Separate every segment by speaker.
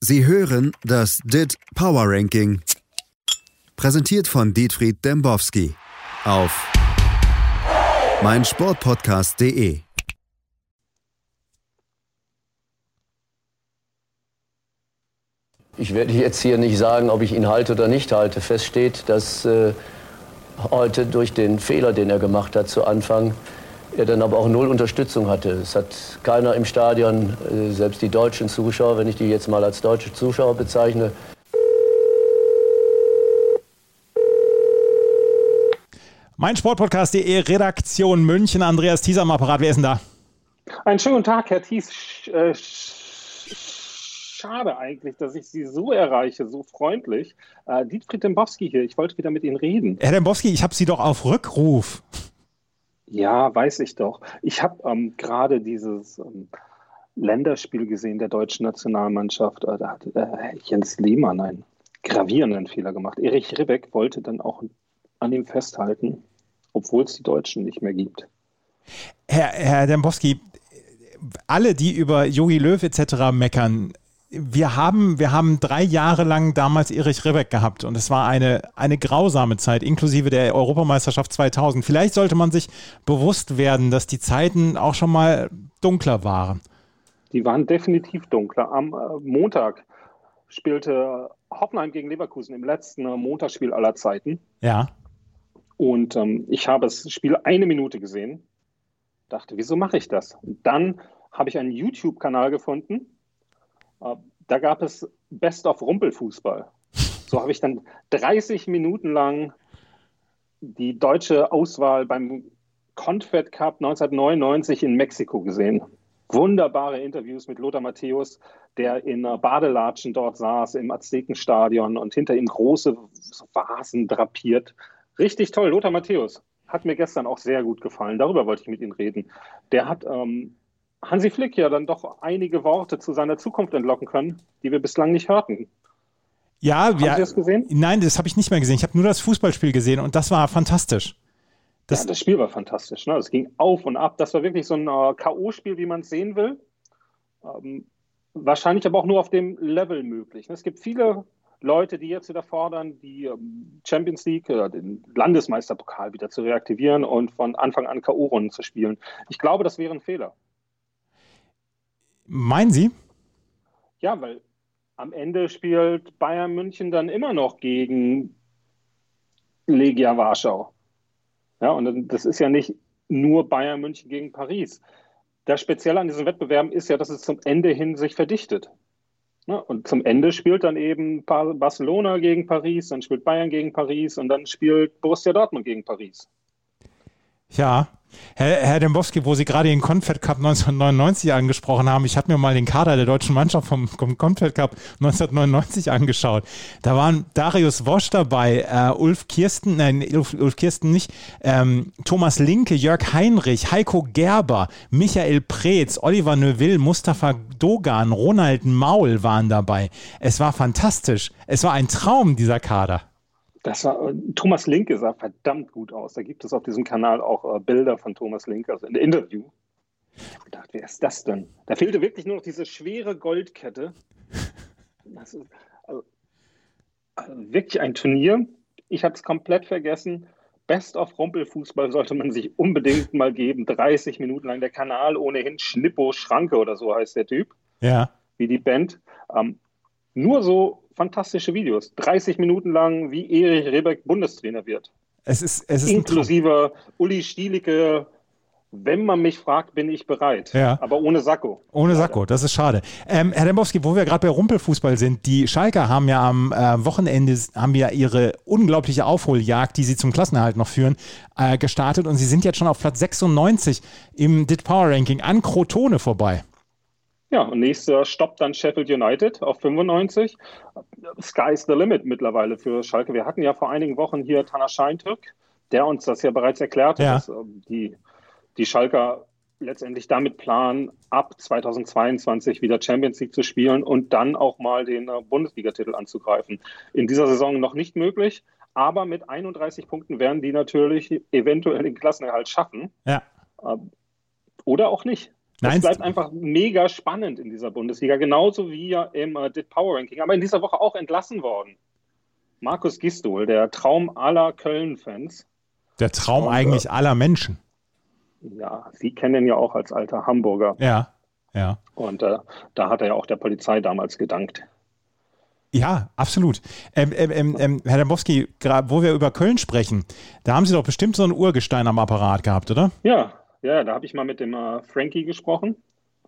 Speaker 1: Sie hören das DIT Power Ranking. Präsentiert von Dietfried Dembowski auf meinsportpodcast.de.
Speaker 2: Ich werde jetzt hier nicht sagen, ob ich ihn halte oder nicht halte. Fest steht, dass äh, heute durch den Fehler, den er gemacht hat zu Anfang, er dann aber auch null Unterstützung hatte. Es hat keiner im Stadion, äh, selbst die deutschen Zuschauer, wenn ich die jetzt mal als deutsche Zuschauer bezeichne.
Speaker 3: Mein Sportpodcast.de Redaktion München. Andreas Thies am Apparat. Wer ist denn da?
Speaker 4: Einen schönen Tag, Herr Thies. Äh, schade eigentlich, dass ich Sie so erreiche, so freundlich. Äh, Dietfried Dembowski hier, ich wollte wieder mit Ihnen reden.
Speaker 3: Herr Dembowski, ich habe Sie doch auf Rückruf.
Speaker 4: Ja, weiß ich doch. Ich habe ähm, gerade dieses ähm, Länderspiel gesehen der deutschen Nationalmannschaft. Äh, da hat äh, Jens Lehmann einen gravierenden Fehler gemacht. Erich Ribbeck wollte dann auch an ihm festhalten, obwohl es die Deutschen nicht mehr gibt.
Speaker 3: Herr, Herr Dembowski, alle, die über Jogi Löw etc. meckern, wir haben, wir haben drei Jahre lang damals Erich Ribbeck gehabt und es war eine, eine grausame Zeit, inklusive der Europameisterschaft 2000. Vielleicht sollte man sich bewusst werden, dass die Zeiten auch schon mal dunkler waren.
Speaker 4: Die waren definitiv dunkler. Am äh, Montag spielte Hoffenheim gegen Leverkusen im letzten äh, Montagsspiel aller Zeiten.
Speaker 3: Ja.
Speaker 4: Und ähm, ich habe das Spiel eine Minute gesehen, dachte, wieso mache ich das? Und dann habe ich einen YouTube-Kanal gefunden, da gab es Best of Rumpelfußball. So habe ich dann 30 Minuten lang die deutsche Auswahl beim Confed Cup 1999 in Mexiko gesehen. Wunderbare Interviews mit Lothar Matthäus, der in Badelatschen dort saß im Aztekenstadion und hinter ihm große Vasen drapiert. Richtig toll, Lothar Matthäus. Hat mir gestern auch sehr gut gefallen. Darüber wollte ich mit Ihnen reden. Der hat ähm, Hansi Flick ja dann doch einige Worte zu seiner Zukunft entlocken können, die wir bislang nicht hörten.
Speaker 3: Ja,
Speaker 4: Haben
Speaker 3: ja.
Speaker 4: Sie das gesehen?
Speaker 3: Nein, das habe ich nicht mehr gesehen. Ich habe nur das Fußballspiel gesehen und das war fantastisch.
Speaker 4: Das, ja, das Spiel war fantastisch. Ne? Es ging auf und ab. Das war wirklich so ein äh, K.O.-Spiel, wie man es sehen will. Ähm, wahrscheinlich aber auch nur auf dem Level möglich. Ne? Es gibt viele Leute, die jetzt wieder fordern, die ähm, Champions League, äh, den Landesmeisterpokal wieder zu reaktivieren und von Anfang an K.O.-Runden zu spielen. Ich glaube, das wäre ein Fehler.
Speaker 3: Meinen Sie?
Speaker 4: Ja, weil am Ende spielt Bayern München dann immer noch gegen Legia Warschau. Ja, und das ist ja nicht nur Bayern München gegen Paris. Das Spezielle an diesen Wettbewerben ist ja, dass es zum Ende hin sich verdichtet. Ja, und zum Ende spielt dann eben Barcelona gegen Paris, dann spielt Bayern gegen Paris und dann spielt Borussia Dortmund gegen Paris.
Speaker 3: Ja, Herr, Herr Dembowski, wo Sie gerade den Confed Cup 1999 angesprochen haben, ich habe mir mal den Kader der deutschen Mannschaft vom, vom Confed Cup 1999 angeschaut. Da waren Darius Wosch dabei, äh, Ulf Kirsten, nein, Ulf, Ulf Kirsten nicht, ähm, Thomas Linke, Jörg Heinrich, Heiko Gerber, Michael Preetz, Oliver Neuville, Mustafa Dogan, Ronald Maul waren dabei. Es war fantastisch. Es war ein Traum, dieser Kader.
Speaker 4: Das war, Thomas Linke sah verdammt gut aus. Da gibt es auf diesem Kanal auch äh, Bilder von Thomas Linke, also ein Interview. Ich habe gedacht, wer ist das denn? Da fehlte wirklich nur noch diese schwere Goldkette. Das ist also, also wirklich ein Turnier. Ich habe es komplett vergessen. Best of Rumpelfußball sollte man sich unbedingt mal geben. 30 Minuten lang der Kanal ohnehin. Schnippo Schranke oder so heißt der Typ.
Speaker 3: Ja.
Speaker 4: Wie die Band. Ähm, nur so fantastische Videos. 30 Minuten lang, wie Erich Rebeck Bundestrainer wird.
Speaker 3: Es ist, es ist
Speaker 4: Inklusive Uli Stielicke. Wenn man mich fragt, bin ich bereit.
Speaker 3: Ja.
Speaker 4: Aber ohne Sakko.
Speaker 3: Ohne Sakko, das ist schade. Ähm, Herr Dembowski, wo wir gerade bei Rumpelfußball sind, die Schalker haben ja am äh, Wochenende haben ja ihre unglaubliche Aufholjagd, die sie zum Klassenerhalt noch führen, äh, gestartet und sie sind jetzt schon auf Platz 96 im DIT Power Ranking an Crotone vorbei.
Speaker 4: Ja, und nächster Stopp dann Sheffield United auf 95. Sky's the limit mittlerweile für Schalke. Wir hatten ja vor einigen Wochen hier Tana Scheintürk, der uns das ja bereits erklärte,
Speaker 3: Ja.
Speaker 4: dass ähm, die, die Schalker letztendlich damit planen, ab 2022 wieder Champions League zu spielen und dann auch mal den äh, Bundesligatitel anzugreifen. In dieser Saison noch nicht möglich, aber mit 31 Punkten werden die natürlich eventuell den Klassenerhalt schaffen
Speaker 3: Ja.
Speaker 4: ähm, oder auch nicht. Nein, es bleibt einfach mega spannend in dieser Bundesliga, genauso wie ja im äh, DIT Power Ranking, aber in dieser Woche auch entlassen worden. Markus Gistol, der Traum aller Köln-Fans.
Speaker 3: Der Traum Und, eigentlich äh, aller Menschen.
Speaker 4: Ja, Sie kennen ihn ja auch als alter Hamburger.
Speaker 3: Ja, ja.
Speaker 4: Und äh, da hat er ja auch der Polizei damals gedankt.
Speaker 3: Ja, absolut. Ähm, ähm, ähm, ähm Herr Dembowski, wo wir über Köln sprechen, da haben Sie doch bestimmt so ein Urgestein am Apparat gehabt, oder?
Speaker 4: Ja, ja, da habe ich mal mit dem äh, Frankie gesprochen.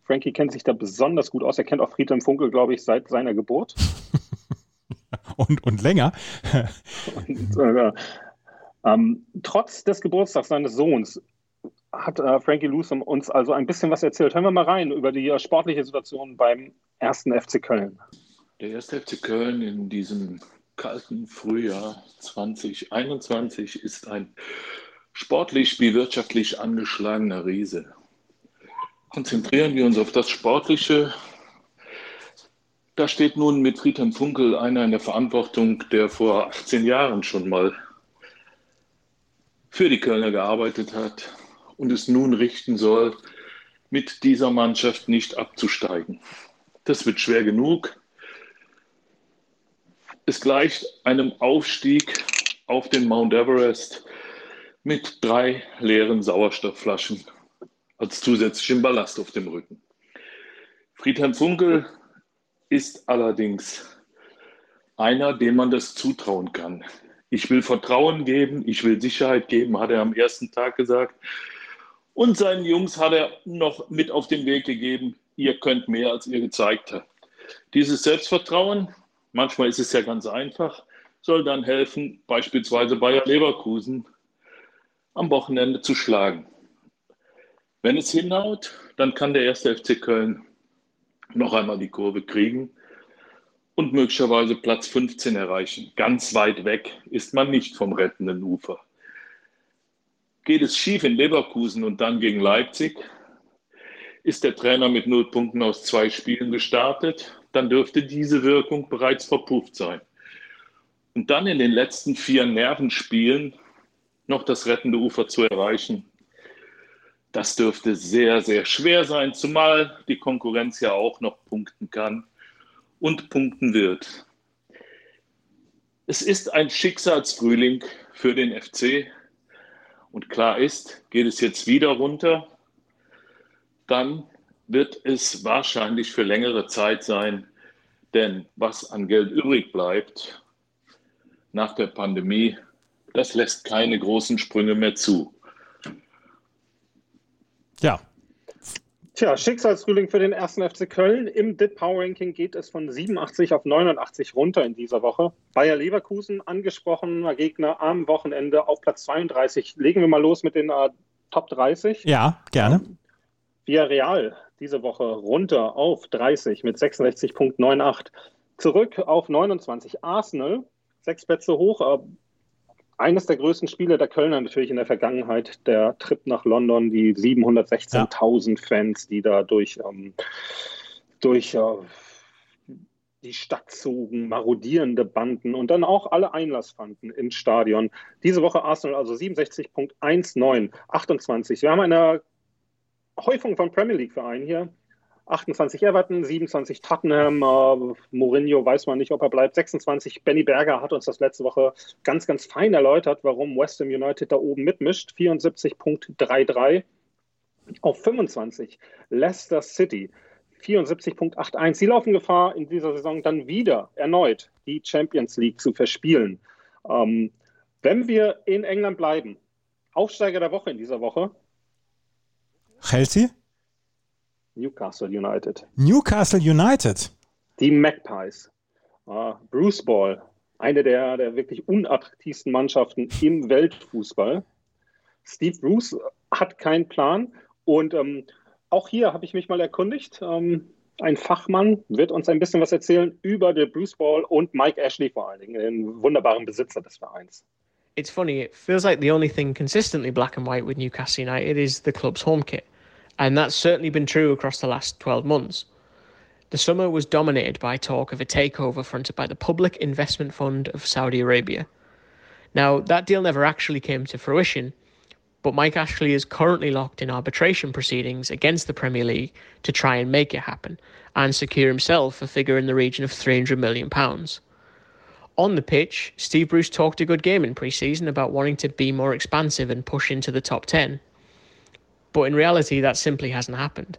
Speaker 4: Frankie kennt sich da besonders gut aus. Er kennt auch Friedhelm Funkel, glaube ich, seit seiner Geburt.
Speaker 3: und, und länger.
Speaker 4: und, äh, ähm, trotz des Geburtstags seines Sohns hat äh, Frankie Lusum uns also ein bisschen was erzählt. Hören wir mal rein über die äh, sportliche Situation beim ersten FC Köln.
Speaker 5: Der erste FC Köln in diesem kalten Frühjahr 2021 ist ein sportlich wie wirtschaftlich angeschlagener Riese. Konzentrieren wir uns auf das Sportliche. Da steht nun mit Friedhelm Funkel einer in der Verantwortung, der vor 18 Jahren schon mal für die Kölner gearbeitet hat und es nun richten soll, mit dieser Mannschaft nicht abzusteigen. Das wird schwer genug. Es gleicht einem Aufstieg auf den Mount Everest mit drei leeren Sauerstoffflaschen als zusätzlichen Ballast auf dem Rücken. Friedhelm Funkel ist allerdings einer, dem man das zutrauen kann. Ich will Vertrauen geben, ich will Sicherheit geben, hat er am ersten Tag gesagt. Und seinen Jungs hat er noch mit auf den Weg gegeben, ihr könnt mehr, als ihr gezeigt habt. Dieses Selbstvertrauen, manchmal ist es ja ganz einfach, soll dann helfen, beispielsweise Bayer Leverkusen am Wochenende zu schlagen. Wenn es hinhaut, dann kann der erste FC Köln noch einmal die Kurve kriegen und möglicherweise Platz 15 erreichen. Ganz weit weg ist man nicht vom rettenden Ufer. Geht es schief in Leverkusen und dann gegen Leipzig, ist der Trainer mit null Punkten aus zwei Spielen gestartet, dann dürfte diese Wirkung bereits verpufft sein. Und dann in den letzten vier Nervenspielen noch das rettende Ufer zu erreichen, das dürfte sehr, sehr schwer sein, zumal die Konkurrenz ja auch noch punkten kann und punkten wird. Es ist ein Schicksalsfrühling für den FC und klar ist, geht es jetzt wieder runter, dann wird es wahrscheinlich für längere Zeit sein, denn was an Geld übrig bleibt nach der Pandemie, das lässt keine großen Sprünge mehr zu.
Speaker 3: Ja.
Speaker 4: Tja, Schicksalsfrühling für den ersten FC Köln. Im DIT Power Ranking geht es von 87 auf 89 runter in dieser Woche. Bayer Leverkusen, angesprochener Gegner am Wochenende auf Platz 32. Legen wir mal los mit den äh, Top 30.
Speaker 3: Ja, gerne.
Speaker 4: Via Real diese Woche runter auf 30 mit 66,98. Zurück auf 29 Arsenal, sechs Plätze hoch, äh, eines der größten Spiele der Kölner natürlich in der Vergangenheit, der Trip nach London, die 716.000 ja. Fans, die da durch, ähm, durch äh, die Stadt zogen, marodierende Banden und dann auch alle Einlass fanden ins Stadion. Diese Woche Arsenal also 67.19, 28. Wir haben eine Häufung von Premier League-Vereinen hier. 28 Everton, 27 Tottenham, äh, Mourinho weiß man nicht, ob er bleibt. 26 Benny Berger hat uns das letzte Woche ganz, ganz fein erläutert, warum West Ham United da oben mitmischt. 74.33 auf 25 Leicester City. 74.81. Sie laufen Gefahr, in dieser Saison dann wieder erneut die Champions League zu verspielen. Ähm, wenn wir in England bleiben, Aufsteiger der Woche in dieser Woche.
Speaker 3: Chelsea?
Speaker 4: Newcastle United.
Speaker 3: Newcastle United.
Speaker 4: Die Magpies. Uh, Bruce Ball, eine der, der wirklich unattraktivsten Mannschaften im Weltfußball. Steve Bruce hat keinen Plan und ähm, auch hier habe ich mich mal erkundigt. Ähm, ein Fachmann wird uns ein bisschen was erzählen über den Bruce Ball und Mike Ashley vor allen Dingen, den wunderbaren Besitzer des Vereins.
Speaker 6: It's funny, it feels like the only thing consistently black and white with Newcastle United is the club's home kit. And that's certainly been true across the last 12 months. The summer was dominated by talk of a takeover fronted by the Public Investment Fund of Saudi Arabia. Now, that deal never actually came to fruition, but Mike Ashley is currently locked in arbitration proceedings against the Premier League to try and make it happen and secure himself a figure in the region of £300 million. On the pitch, Steve Bruce talked a good game in pre season about wanting to be more expansive and push into the top 10. But in reality, that simply hasn't happened.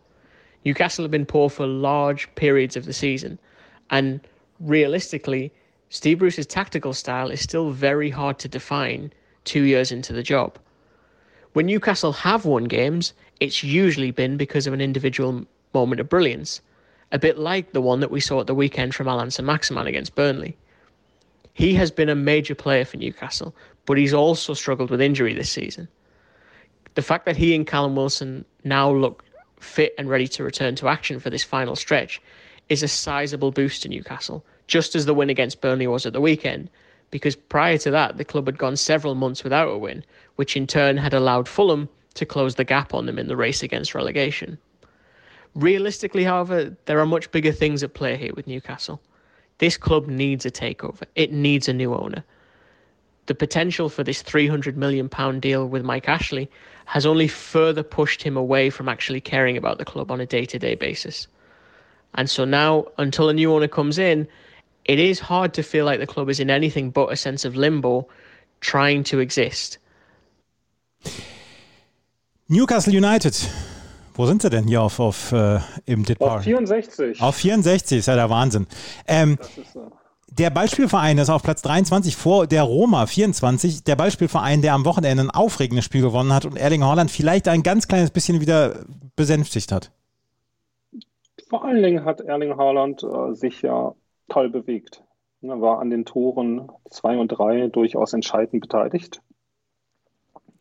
Speaker 6: Newcastle have been poor for large periods of the season, and realistically, Steve Bruce's tactical style is still very hard to define two years into the job. When Newcastle have won games, it's usually been because of an individual moment of brilliance, a bit like the one that we saw at the weekend from Alan Maximan against Burnley. He has been a major player for Newcastle, but he's also struggled with injury this season. The fact that he and Callum Wilson now look fit and ready to return to action for this final stretch is a sizable boost to Newcastle, just as the win against Burnley was at the weekend, because prior to that, the club had gone several months without a win, which in turn had allowed Fulham to close the gap on them in the race against relegation. Realistically, however, there are much bigger things at play here with Newcastle. This club needs a takeover, it needs a new owner. The potential for this £300 million deal with Mike Ashley has only further pushed him away from actually caring about the club on a day to day basis. And so now, until a new owner comes in, it is hard to feel like the club is in anything but a sense of limbo, trying to exist.
Speaker 3: Newcastle United. Wo sind sie denn hier auf, auf äh, im Ditbar?
Speaker 4: Auf 64.
Speaker 3: Auf 64 ist ja der Wahnsinn. Ähm, ist, äh der Ballspielverein ist auf Platz 23 vor der Roma 24. Der Ballspielverein, der am Wochenende ein aufregendes Spiel gewonnen hat und Erling Haaland vielleicht ein ganz kleines bisschen wieder besänftigt hat.
Speaker 4: Vor allen Dingen hat Erling Haaland äh, sich ja toll bewegt. Er war an den Toren 2 und 3 durchaus entscheidend beteiligt,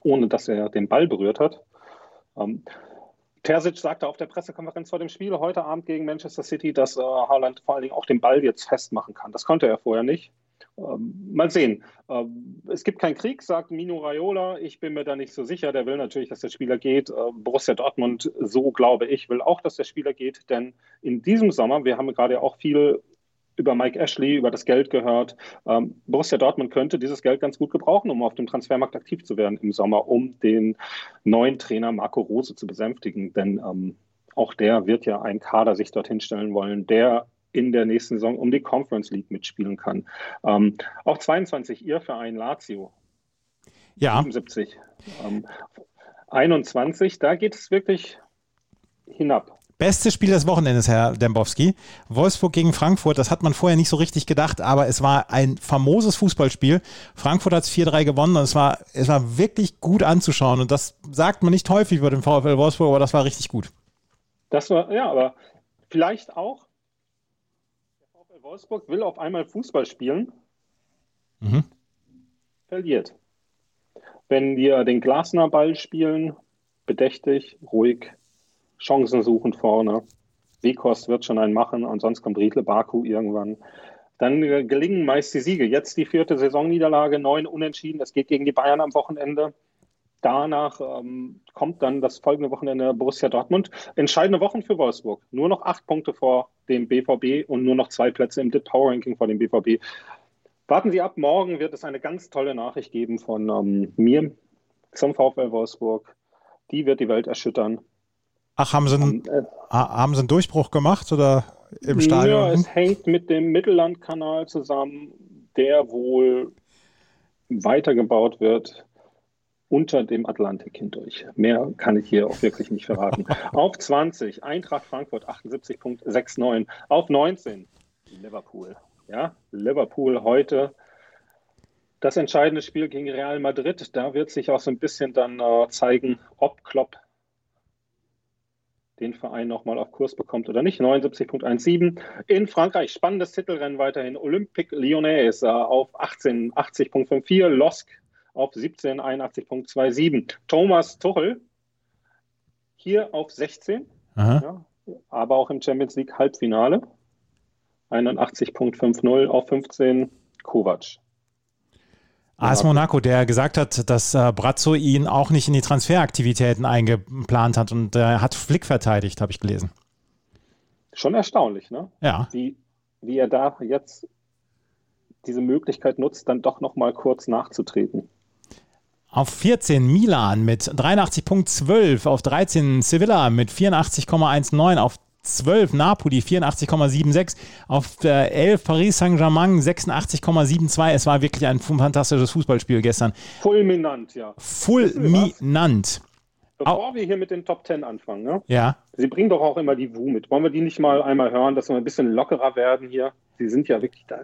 Speaker 4: ohne dass er den Ball berührt hat. Ähm, Terzic sagte auf der Pressekonferenz vor dem Spiel heute Abend gegen Manchester City, dass äh, Haaland vor allen Dingen auch den Ball jetzt festmachen kann. Das konnte er vorher nicht. Ähm, mal sehen. Ähm, es gibt keinen Krieg, sagt Mino Raiola. Ich bin mir da nicht so sicher. Der will natürlich, dass der Spieler geht. Äh, Borussia Dortmund, so glaube ich, will auch, dass der Spieler geht. Denn in diesem Sommer, wir haben gerade auch viel über Mike Ashley, über das Geld gehört. Ähm, Borussia Dortmund könnte dieses Geld ganz gut gebrauchen, um auf dem Transfermarkt aktiv zu werden im Sommer, um den neuen Trainer Marco Rose zu besänftigen. Denn ähm, auch der wird ja einen Kader sich dorthin stellen wollen, der in der nächsten Saison um die Conference League mitspielen kann. Ähm, auch 22, ihr Verein Lazio.
Speaker 3: Ja.
Speaker 4: 77. Ähm, 21, da geht es wirklich hinab.
Speaker 3: Bestes Spiel des Wochenendes, Herr Dembowski. Wolfsburg gegen Frankfurt, das hat man vorher nicht so richtig gedacht, aber es war ein famoses Fußballspiel. Frankfurt hat es 4-3 gewonnen und es war, es war wirklich gut anzuschauen. Und das sagt man nicht häufig über den VfL Wolfsburg, aber das war richtig gut.
Speaker 4: Das war, ja, aber vielleicht auch, der VfL Wolfsburg will auf einmal Fußball spielen, mhm. verliert. Wenn wir den Glasner Ball spielen, bedächtig, ruhig, Chancen suchen vorne. Wekost wird schon einen machen und sonst kommt Riedle Baku irgendwann. Dann äh, gelingen meist die Siege. Jetzt die vierte Saisonniederlage, neun Unentschieden. Es geht gegen die Bayern am Wochenende. Danach ähm, kommt dann das folgende Wochenende Borussia Dortmund. Entscheidende Wochen für Wolfsburg. Nur noch acht Punkte vor dem BVB und nur noch zwei Plätze im DIT Power Ranking vor dem BVB. Warten Sie ab, morgen wird es eine ganz tolle Nachricht geben von ähm, mir zum VfL Wolfsburg. Die wird die Welt erschüttern.
Speaker 3: Ach, haben sie, einen, äh, haben sie einen Durchbruch gemacht oder im Stadion?
Speaker 4: Ja, es hängt mit dem Mittellandkanal zusammen, der wohl weitergebaut wird unter dem Atlantik hindurch. Mehr kann ich hier auch wirklich nicht verraten. Auf 20, Eintracht Frankfurt 78.69. Auf 19, Liverpool. Ja, Liverpool heute das entscheidende Spiel gegen Real Madrid. Da wird sich auch so ein bisschen dann äh, zeigen, ob Klopp den Verein nochmal auf Kurs bekommt oder nicht. 79.17. In Frankreich spannendes Titelrennen weiterhin. Olympique Lyonnais auf 18, 80.54. Losk auf 17, 81.27. Thomas Tuchel hier auf 16. Ja, aber auch im Champions League Halbfinale. 81.50 auf 15 Kovac.
Speaker 3: AS Monaco, der gesagt hat, dass äh, Brazzo ihn auch nicht in die Transferaktivitäten eingeplant hat und er äh, hat Flick verteidigt, habe ich gelesen.
Speaker 4: Schon erstaunlich, ne?
Speaker 3: Ja.
Speaker 4: Wie, wie er da jetzt diese Möglichkeit nutzt, dann doch noch mal kurz nachzutreten.
Speaker 3: Auf 14 Milan mit 83.12, auf 13 Sevilla mit 84,19, auf 12 Napoli 84,76, auf 11 Paris Saint-Germain 86,72. Es war wirklich ein fantastisches Fußballspiel gestern.
Speaker 4: Fulminant, ja.
Speaker 3: Fulminant.
Speaker 4: Bevor wir hier mit den Top 10 anfangen, ne?
Speaker 3: Ja.
Speaker 4: Sie bringen doch auch immer die Wu mit. Wollen wir die nicht mal einmal hören, dass wir ein bisschen lockerer werden hier? Sie sind ja wirklich da.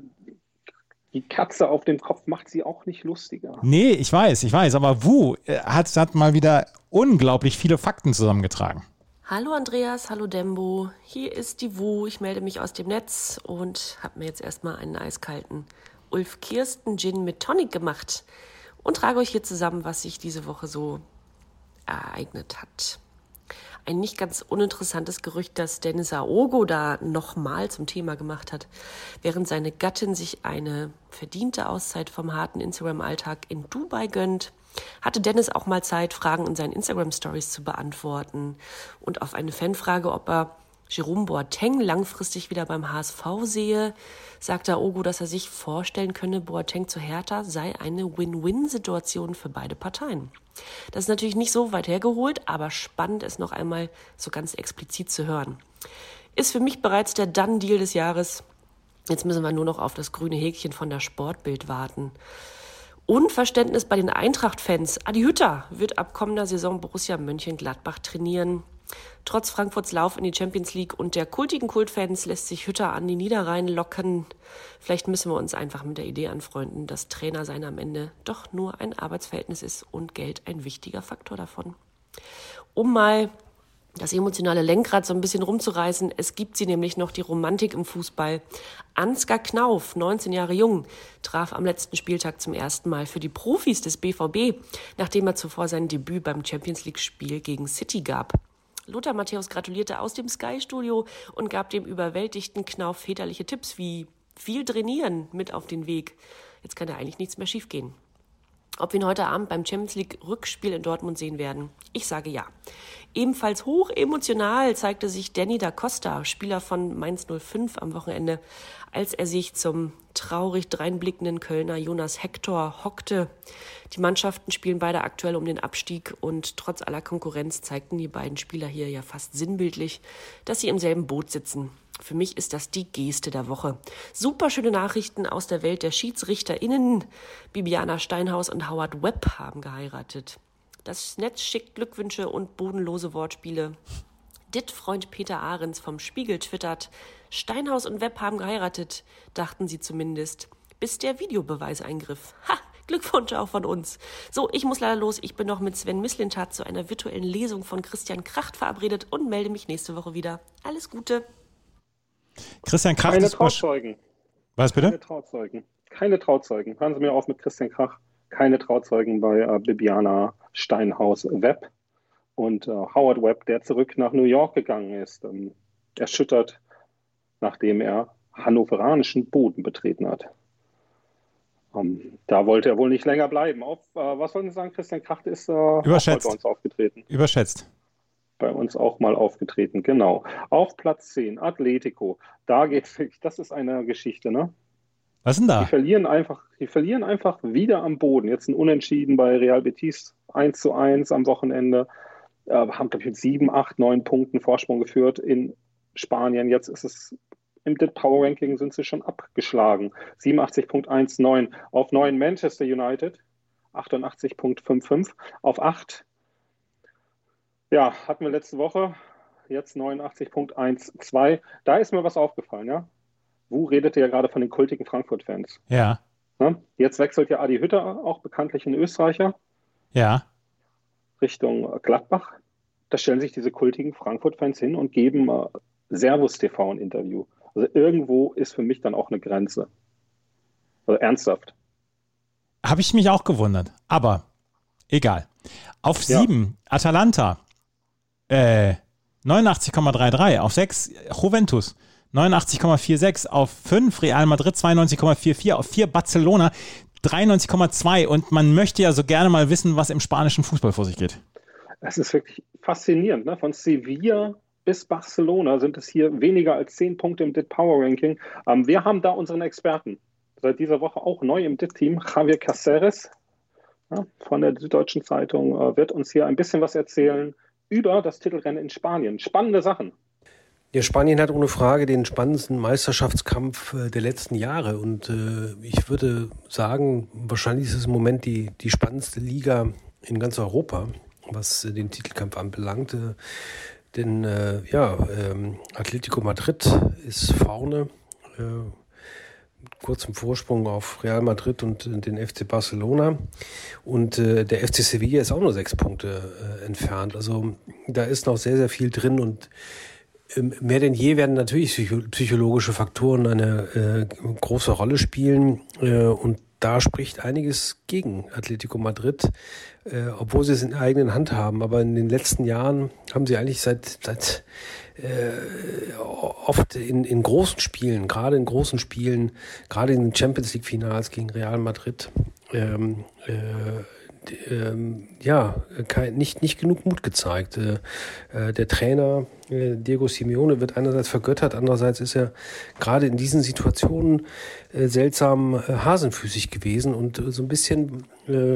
Speaker 4: Die Katze auf dem Kopf macht sie auch nicht lustiger.
Speaker 3: Nee, ich weiß, ich weiß, aber Wu äh, hat, hat mal wieder unglaublich viele Fakten zusammengetragen.
Speaker 7: Hallo Andreas, hallo Dembo. Hier ist die Wu. Ich melde mich aus dem Netz und habe mir jetzt erstmal einen eiskalten Ulf Kirsten Gin mit Tonic gemacht und trage euch hier zusammen, was sich diese Woche so ereignet hat. Ein nicht ganz uninteressantes Gerücht, das Dennis Aogo da nochmal zum Thema gemacht hat, während seine Gattin sich eine verdiente Auszeit vom harten Instagram-Alltag in Dubai gönnt, hatte Dennis auch mal Zeit, Fragen in seinen Instagram-Stories zu beantworten und auf eine Fanfrage, ob er Jerome Boateng langfristig wieder beim HSV sehe, sagte Ogo, dass er sich vorstellen könne, Boateng zu Hertha sei eine Win-Win-Situation für beide Parteien. Das ist natürlich nicht so weit hergeholt, aber spannend ist noch einmal so ganz explizit zu hören. Ist für mich bereits der Done-Deal des Jahres. Jetzt müssen wir nur noch auf das grüne Häkchen von der Sportbild warten. Unverständnis bei den Eintracht-Fans. Adi Hütter wird ab kommender Saison Borussia Mönchengladbach trainieren. Trotz Frankfurts Lauf in die Champions League und der kultigen Kultfans lässt sich Hütter an die Niederrhein locken. Vielleicht müssen wir uns einfach mit der Idee anfreunden, dass Trainer sein am Ende doch nur ein Arbeitsverhältnis ist und Geld ein wichtiger Faktor davon. Um mal das emotionale Lenkrad so ein bisschen rumzureißen. Es gibt sie nämlich noch, die Romantik im Fußball. Ansgar Knauf, 19 Jahre jung, traf am letzten Spieltag zum ersten Mal für die Profis des BVB, nachdem er zuvor sein Debüt beim Champions League Spiel gegen City gab. Lothar Matthäus gratulierte aus dem Sky-Studio und gab dem überwältigten Knauf väterliche Tipps wie viel trainieren mit auf den Weg. Jetzt kann ja eigentlich nichts mehr schiefgehen. Ob wir ihn heute Abend beim Champions League Rückspiel in Dortmund sehen werden? Ich sage ja. Ebenfalls hoch emotional zeigte sich Danny da Costa, Spieler von Mainz 05 am Wochenende, als er sich zum traurig dreinblickenden Kölner Jonas Hector hockte. Die Mannschaften spielen beide aktuell um den Abstieg und trotz aller Konkurrenz zeigten die beiden Spieler hier ja fast sinnbildlich, dass sie im selben Boot sitzen. Für mich ist das die Geste der Woche. Superschöne Nachrichten aus der Welt der SchiedsrichterInnen. Bibiana Steinhaus und Howard Webb haben geheiratet. Das Netz schickt Glückwünsche und bodenlose Wortspiele. Dit-Freund Peter Ahrens vom Spiegel twittert, Steinhaus und Webb haben geheiratet, dachten sie zumindest, bis der Videobeweis eingriff. Ha! Glückwunsch auch von uns. So, ich muss leider los. Ich bin noch mit Sven Mislintat zu einer virtuellen Lesung von Christian Kracht verabredet und melde mich nächste Woche wieder. Alles Gute.
Speaker 3: Christian Krach
Speaker 4: Keine Trauzeugen.
Speaker 3: Was bitte?
Speaker 4: Keine Trauzeugen. Keine Trauzeugen. Hören Sie mir auf mit Christian Krach. Keine Trauzeugen bei äh, Bibiana Steinhaus Webb. Und äh, Howard Webb, der zurück nach New York gegangen ist, ähm, erschüttert, nachdem er hannoveranischen Boden betreten hat. Ähm, da wollte er wohl nicht länger bleiben. Auf, äh, was wollen Sie sagen? Christian Kracht ist äh,
Speaker 3: Überschätzt.
Speaker 4: bei uns aufgetreten.
Speaker 3: Überschätzt.
Speaker 4: Bei uns auch mal aufgetreten, genau. Auf Platz 10, Atletico. Da geht's wirklich, das ist eine Geschichte, ne?
Speaker 3: Was denn
Speaker 4: Die
Speaker 3: da?
Speaker 4: verlieren einfach, die verlieren einfach wieder am Boden. Jetzt ein Unentschieden bei Real Betis 1 zu 1 am Wochenende. Äh, haben, glaube ich, mit 7, 8, 9 Punkten Vorsprung geführt in Spanien. Jetzt ist es im Power Ranking sind sie schon abgeschlagen. 87.19 auf 9 Manchester United, 88.55 auf 8 ja, hatten wir letzte Woche, jetzt 89.12. Da ist mir was aufgefallen, ja. Wu redete ja gerade von den kultigen Frankfurt-Fans.
Speaker 3: Ja,
Speaker 4: Ne? Jetzt wechselt ja Adi Hütter, auch bekanntlich ein Österreicher,
Speaker 3: ja.
Speaker 4: Richtung Gladbach. Da stellen sich diese kultigen Frankfurt-Fans hin und geben äh, Servus TV ein Interview. Also irgendwo ist für mich dann auch eine Grenze. Also ernsthaft.
Speaker 3: Habe ich mich auch gewundert. Aber egal. Auf
Speaker 4: Ja.
Speaker 3: 7 Atalanta. Äh, 89,33. Auf 6 Juventus. 89,46. Auf 5 Real Madrid 92,44. Auf 4 Barcelona 93,2. Und man möchte ja so gerne mal wissen, was im spanischen Fußball vor sich geht.
Speaker 4: Es ist wirklich faszinierend. Ne? Von Sevilla bis Barcelona sind es hier weniger als 10 Punkte im DIT Power Ranking. Ähm, wir haben da unseren Experten. Seit dieser Woche auch neu im DIT-Team, Javier Caceres. ja, von der Süddeutschen Zeitung äh, wird uns hier ein bisschen was erzählen über das Titelrennen in Spanien. Spannende Sachen.
Speaker 8: Ja, Spanien hat ohne Frage den spannendsten Meisterschaftskampf äh, der letzten Jahre. Und äh, ich würde sagen, wahrscheinlich ist es im Moment die, die spannendste Liga in ganz Europa, was äh, den Titelkampf anbelangt. Äh, denn äh, ja, ähm, Atletico Madrid ist vorne, äh, kurzem Vorsprung auf Real Madrid und den FC Barcelona. Und der FC Sevilla ist auch nur sechs Punkte entfernt. Also da ist noch sehr, sehr viel drin und ähm, mehr denn je werden natürlich psychologische Faktoren eine äh, große Rolle spielen äh, und da spricht einiges gegen Atletico Madrid, äh, obwohl sie es in eigenen Hand haben. Aber in den letzten Jahren haben sie eigentlich seit, seit äh, oft in, in großen Spielen, gerade in großen Spielen, gerade in den Champions League Finals gegen Real Madrid, ähm, äh, ähm, ja, kein, nicht, nicht genug Mut gezeigt. Äh, äh, der Trainer äh, Diego Simeone wird einerseits vergöttert, andererseits ist er gerade in diesen Situationen seltsam hasenfüßig gewesen und so ein bisschen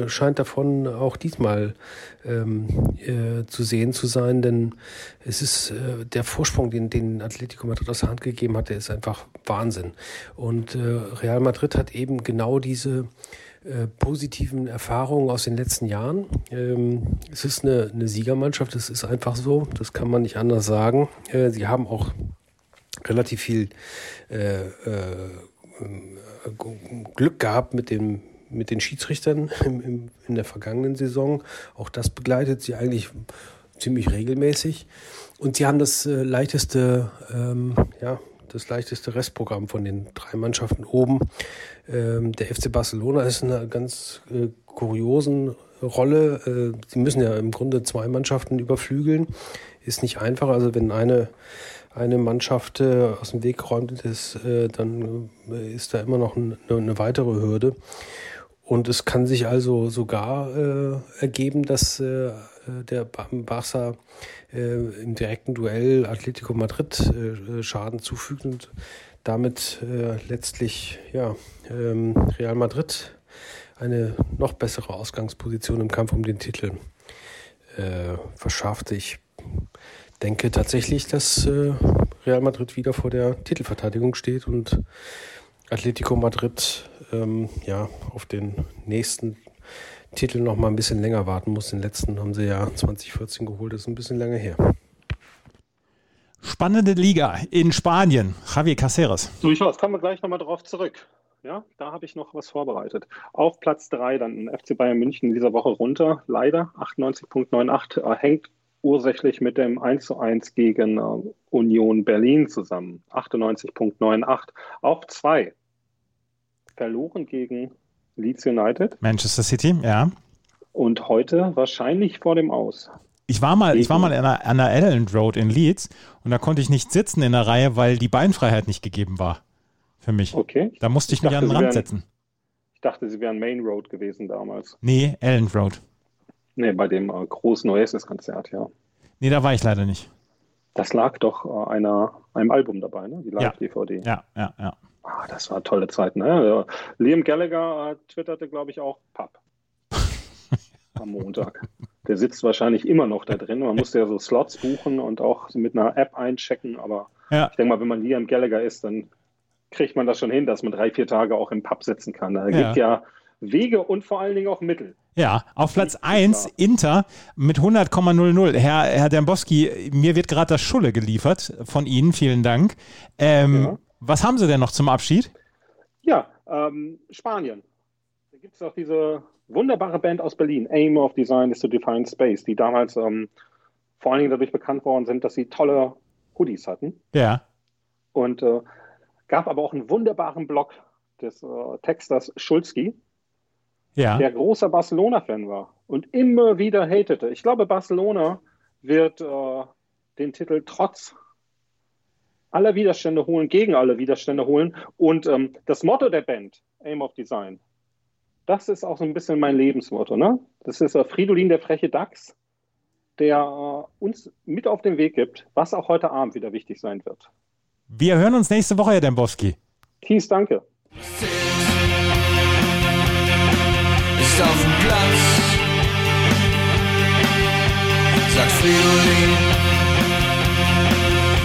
Speaker 8: scheint davon auch diesmal ähm, zu sehen zu sein, denn es ist der Vorsprung, den, den Atletico Madrid aus der Hand gegeben hat, der ist einfach Wahnsinn. Und Real Madrid hat eben genau diese äh, positiven Erfahrungen aus den letzten Jahren. Ähm, es ist eine, eine Siegermannschaft, das ist einfach so, das kann man nicht anders sagen. Äh, sie haben auch relativ viel äh, äh Glück gehabt mit dem mit den Schiedsrichtern im, im, in der vergangenen Saison. Auch das begleitet sie eigentlich ziemlich regelmäßig. Und sie haben das äh, leichteste ähm, ja, das leichteste Restprogramm von den drei Mannschaften oben. Ähm, der FC Barcelona ist in einer ganz äh, kuriosen Rolle. Äh, sie müssen ja im Grunde zwei Mannschaften überflügeln. Ist nicht einfach. Also wenn eine eine Mannschaft äh, aus dem Weg geräumt ist, äh, dann äh, ist da immer noch ein, eine weitere Hürde. Und es kann sich also sogar äh, ergeben, dass äh, äh, der Barça äh, im direkten Duell Atletico Madrid äh, Schaden zufügt und damit letztlich ja, ähm, Real Madrid eine noch bessere Ausgangsposition im Kampf um den Titel äh, verschafft. Ich denke tatsächlich, dass äh, Real Madrid wieder vor der Titelverteidigung steht und Atletico Madrid ähm, ja auf den nächsten Titel noch mal ein bisschen länger warten muss. Den letzten haben sie ja 2014 geholt, das ist ein bisschen länger her.
Speaker 3: Spannende Liga in Spanien. Javier Caceres.
Speaker 4: Durchaus, kommen wir gleich nochmal drauf zurück. Ja, da habe ich noch was vorbereitet. Auf Platz 3 dann FC Bayern München in dieser Woche runter. Leider 98.98 äh, hängt ursächlich mit dem 1:1 gegen äh, Union Berlin zusammen. 98.98. Auf 2 verloren gegen Leeds United.
Speaker 3: Manchester City, ja.
Speaker 4: Und heute wahrscheinlich vor dem Aus.
Speaker 3: Ich war mal, ich war mal an der, an der Elland Road in Leeds und da konnte ich nicht sitzen in der Reihe, weil die Beinfreiheit nicht gegeben war. Für mich.
Speaker 4: Okay.
Speaker 3: Da musste ich, ich mich dachte, an den Rand
Speaker 4: wären,
Speaker 3: setzen.
Speaker 4: Ich dachte, sie wären Main Road gewesen damals.
Speaker 3: Nee, Elland Road.
Speaker 4: Nee, bei dem äh, großen Oasis-Konzert, ja.
Speaker 3: Nee, da war ich leider nicht.
Speaker 4: Das lag doch äh, einer, einem Album dabei, ne? Die Live-DVD.
Speaker 3: Ja, ja, ja.
Speaker 4: Ah, das war tolle Zeit. Ne? Liam Gallagher twitterte, glaube ich, auch Pub am Montag. Der sitzt wahrscheinlich immer noch da drin. Man musste ja so Slots buchen und auch mit einer App einchecken. Aber ja. ich denke mal, wenn man Liam Gallagher ist, dann kriegt man das schon hin, dass man drei, vier Tage auch im Pub sitzen kann. Da ja. gibt ja Wege und vor allen Dingen auch Mittel.
Speaker 3: Ja, auf Platz 1 Inter mit 100,00. Herr, Herr Dembowski, mir wird gerade das Schulle geliefert von Ihnen. Vielen Dank. Ähm, ja. Was haben Sie denn noch zum Abschied?
Speaker 4: Ja, ähm, Spanien. Da gibt es auch diese wunderbare Band aus Berlin, Aim of Design is to Define Space, die damals ähm, vor allen Dingen dadurch bekannt worden sind, dass sie tolle Hoodies hatten.
Speaker 3: Ja.
Speaker 4: Und äh, gab aber auch einen wunderbaren Blog des äh, Texters Schulski, ja. der großer Barcelona-Fan war und immer wieder hatete. Ich glaube, Barcelona wird äh, den Titel trotz aller Widerstände holen, gegen alle Widerstände holen. Und ähm, das Motto der Band, Aim of Design, das ist auch so ein bisschen mein Lebensmotto. Ne? Das ist äh, Fridolin, der freche Dachs, der äh, uns mit auf den Weg gibt, was auch heute Abend wieder wichtig sein wird.
Speaker 3: Wir hören uns nächste Woche, Herr Dembowski.
Speaker 4: Kies, danke.
Speaker 9: auf dem Platz, sagt Fridolin,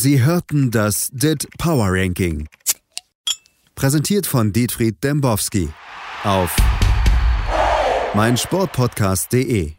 Speaker 1: Sie hörten das DIT Power Ranking. Präsentiert von Dietfried Dembowski auf meinsportpodcast.de.